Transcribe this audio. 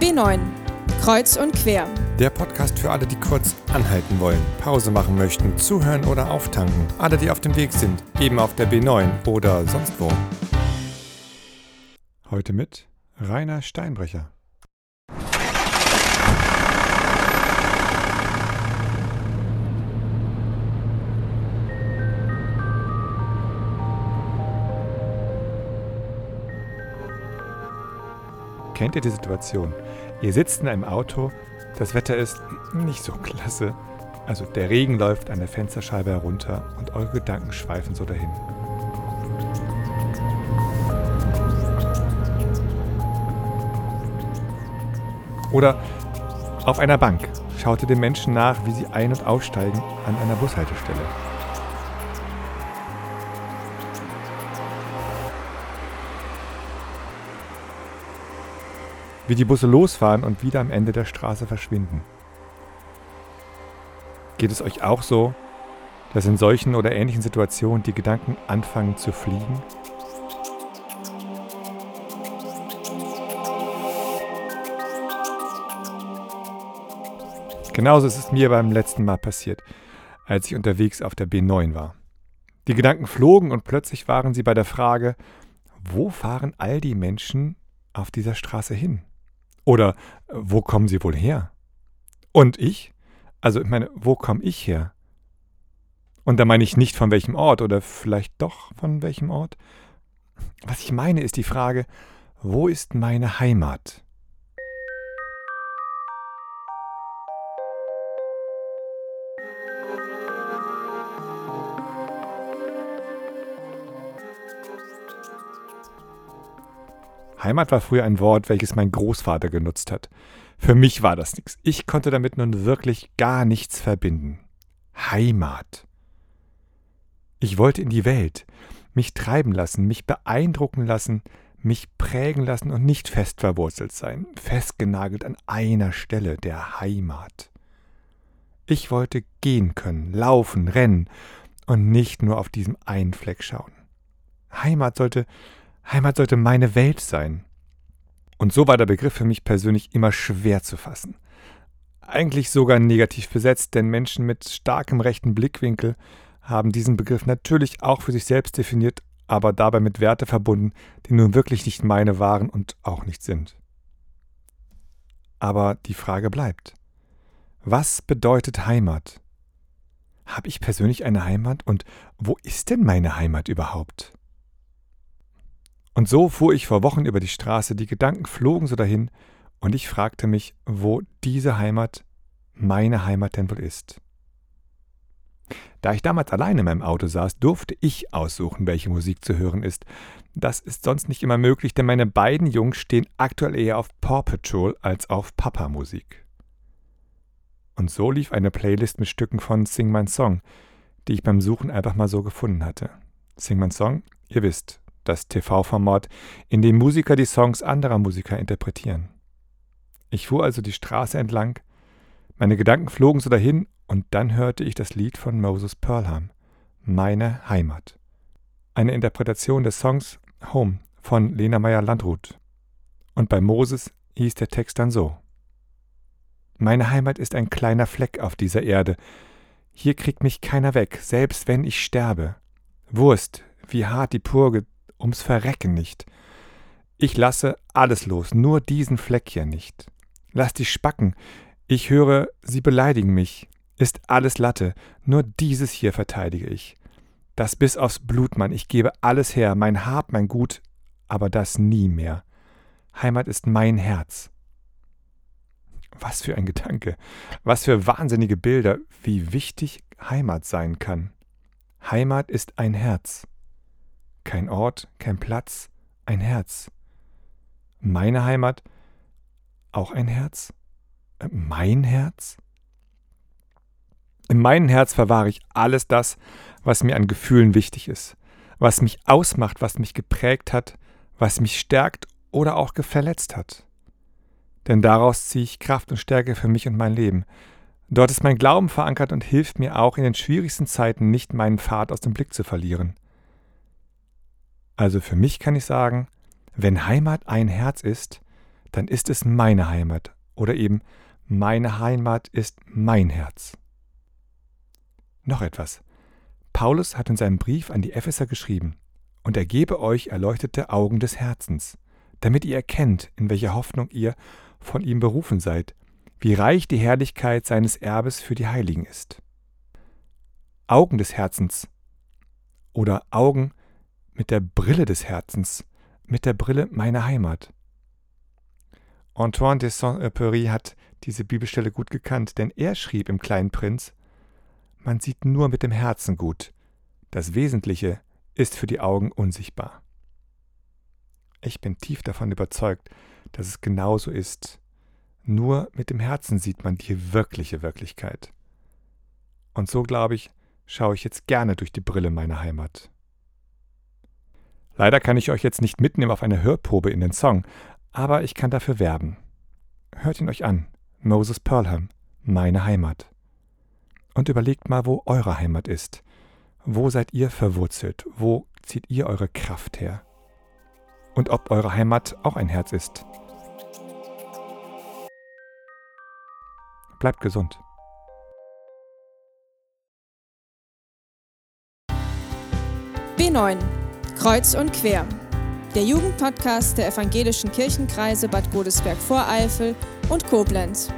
B9 Kreuz und quer. Der Podcast für alle, die kurz anhalten wollen, Pause machen möchten, zuhören oder auftanken. Alle, die auf dem Weg sind, eben auf der B9 oder sonst wo. Heute mit Rainer Steinbrecher. Kennt ihr die Situation? Ihr sitzt in einem Auto, das Wetter ist nicht so klasse. Also der Regen läuft an der Fensterscheibe herunter und eure Gedanken schweifen so dahin. Oder auf einer Bank schaut ihr den Menschen nach, wie sie ein- und aussteigen an einer Bushaltestelle. Wie die Busse losfahren und wieder am Ende der Straße verschwinden. Geht es euch auch so, dass in solchen oder ähnlichen Situationen die Gedanken anfangen zu fliegen? Genauso ist es mir beim letzten Mal passiert, als ich unterwegs auf der B9 war. Die Gedanken flogen und plötzlich waren sie bei der Frage, wo fahren all die Menschen auf dieser Straße hin? Oder äh, wo kommen sie wohl her? Und ich? Also ich meine, wo komme ich her? Und da meine ich nicht von welchem Ort oder vielleicht doch von welchem Ort. Was ich meine ist die Frage, wo ist meine Heimat? Heimat war früher ein Wort, welches mein Großvater genutzt hat. Für mich war das nichts. Ich konnte damit nun wirklich gar nichts verbinden. Heimat. Ich wollte in die Welt, mich treiben lassen, mich beeindrucken lassen, mich prägen lassen und nicht fest verwurzelt sein, festgenagelt an einer Stelle der Heimat. Ich wollte gehen können, laufen, rennen und nicht nur auf diesem einen Fleck schauen. Heimat sollte Heimat sollte meine Welt sein. Und so war der Begriff für mich persönlich immer schwer zu fassen. Eigentlich sogar negativ besetzt, denn Menschen mit starkem rechten Blickwinkel haben diesen Begriff natürlich auch für sich selbst definiert, aber dabei mit Werte verbunden, die nun wirklich nicht meine waren und auch nicht sind. Aber die Frage bleibt. Was bedeutet Heimat? Habe ich persönlich eine Heimat und wo ist denn meine Heimat überhaupt? Und so fuhr ich vor Wochen über die Straße, die Gedanken flogen so dahin, und ich fragte mich, wo diese Heimat, meine Heimat denn wohl ist. Da ich damals allein in meinem Auto saß, durfte ich aussuchen, welche Musik zu hören ist. Das ist sonst nicht immer möglich, denn meine beiden Jungs stehen aktuell eher auf Paw Patrol als auf Papa-Musik. Und so lief eine Playlist mit Stücken von Sing My Song, die ich beim Suchen einfach mal so gefunden hatte. Sing My Song, ihr wisst, das TV-Format, in dem Musiker die Songs anderer Musiker interpretieren. Ich fuhr also die Straße entlang, meine Gedanken flogen so dahin und dann hörte ich das Lied von Moses Perlham, Meine Heimat. Eine Interpretation des Songs Home von Lena Meyer-Landrut. Und bei Moses hieß der Text dann so: Meine Heimat ist ein kleiner Fleck auf dieser Erde. Hier kriegt mich keiner weg, selbst wenn ich sterbe. Wurst, wie hart die Purge ums Verrecken nicht. Ich lasse alles los, nur diesen Fleck hier nicht. Lass die Spacken, ich höre, sie beleidigen mich. Ist alles Latte, nur dieses hier verteidige ich. Das bis aufs Blut, Mann, ich gebe alles her, mein Hab, mein Gut, aber das nie mehr. Heimat ist mein Herz. Was für ein Gedanke, was für wahnsinnige Bilder, wie wichtig Heimat sein kann. Heimat ist ein Herz. Kein Ort, kein Platz, ein Herz. Meine Heimat, auch ein Herz? Äh, mein Herz? In meinem Herz verwahre ich alles das, was mir an Gefühlen wichtig ist, was mich ausmacht, was mich geprägt hat, was mich stärkt oder auch verletzt hat. Denn daraus ziehe ich Kraft und Stärke für mich und mein Leben. Dort ist mein Glauben verankert und hilft mir auch in den schwierigsten Zeiten nicht meinen Pfad aus dem Blick zu verlieren. Also für mich kann ich sagen, wenn Heimat ein Herz ist, dann ist es meine Heimat oder eben meine Heimat ist mein Herz. Noch etwas. Paulus hat in seinem Brief an die Epheser geschrieben, und er gebe euch erleuchtete Augen des Herzens, damit ihr erkennt, in welcher Hoffnung ihr von ihm berufen seid, wie reich die Herrlichkeit seines Erbes für die Heiligen ist. Augen des Herzens oder Augen mit der Brille des Herzens, mit der Brille meiner Heimat. Antoine de Saint-Exupéry hat diese Bibelstelle gut gekannt, denn er schrieb im Kleinen Prinz, man sieht nur mit dem Herzen gut, das Wesentliche ist für die Augen unsichtbar. Ich bin tief davon überzeugt, dass es genauso ist. Nur mit dem Herzen sieht man die wirkliche Wirklichkeit. Und so, glaube ich, schaue ich jetzt gerne durch die Brille meiner Heimat. Leider kann ich euch jetzt nicht mitnehmen auf eine Hörprobe in den Song, aber ich kann dafür werben. Hört ihn euch an, Moses Pearlham, meine Heimat. Und überlegt mal, wo eure Heimat ist. Wo seid ihr verwurzelt? Wo zieht ihr eure Kraft her? Und ob eure Heimat auch ein Herz ist. Bleibt gesund. B9 Kreuz und quer. Der Jugendpodcast der evangelischen Kirchenkreise Bad Godesberg-Voreifel und Koblenz.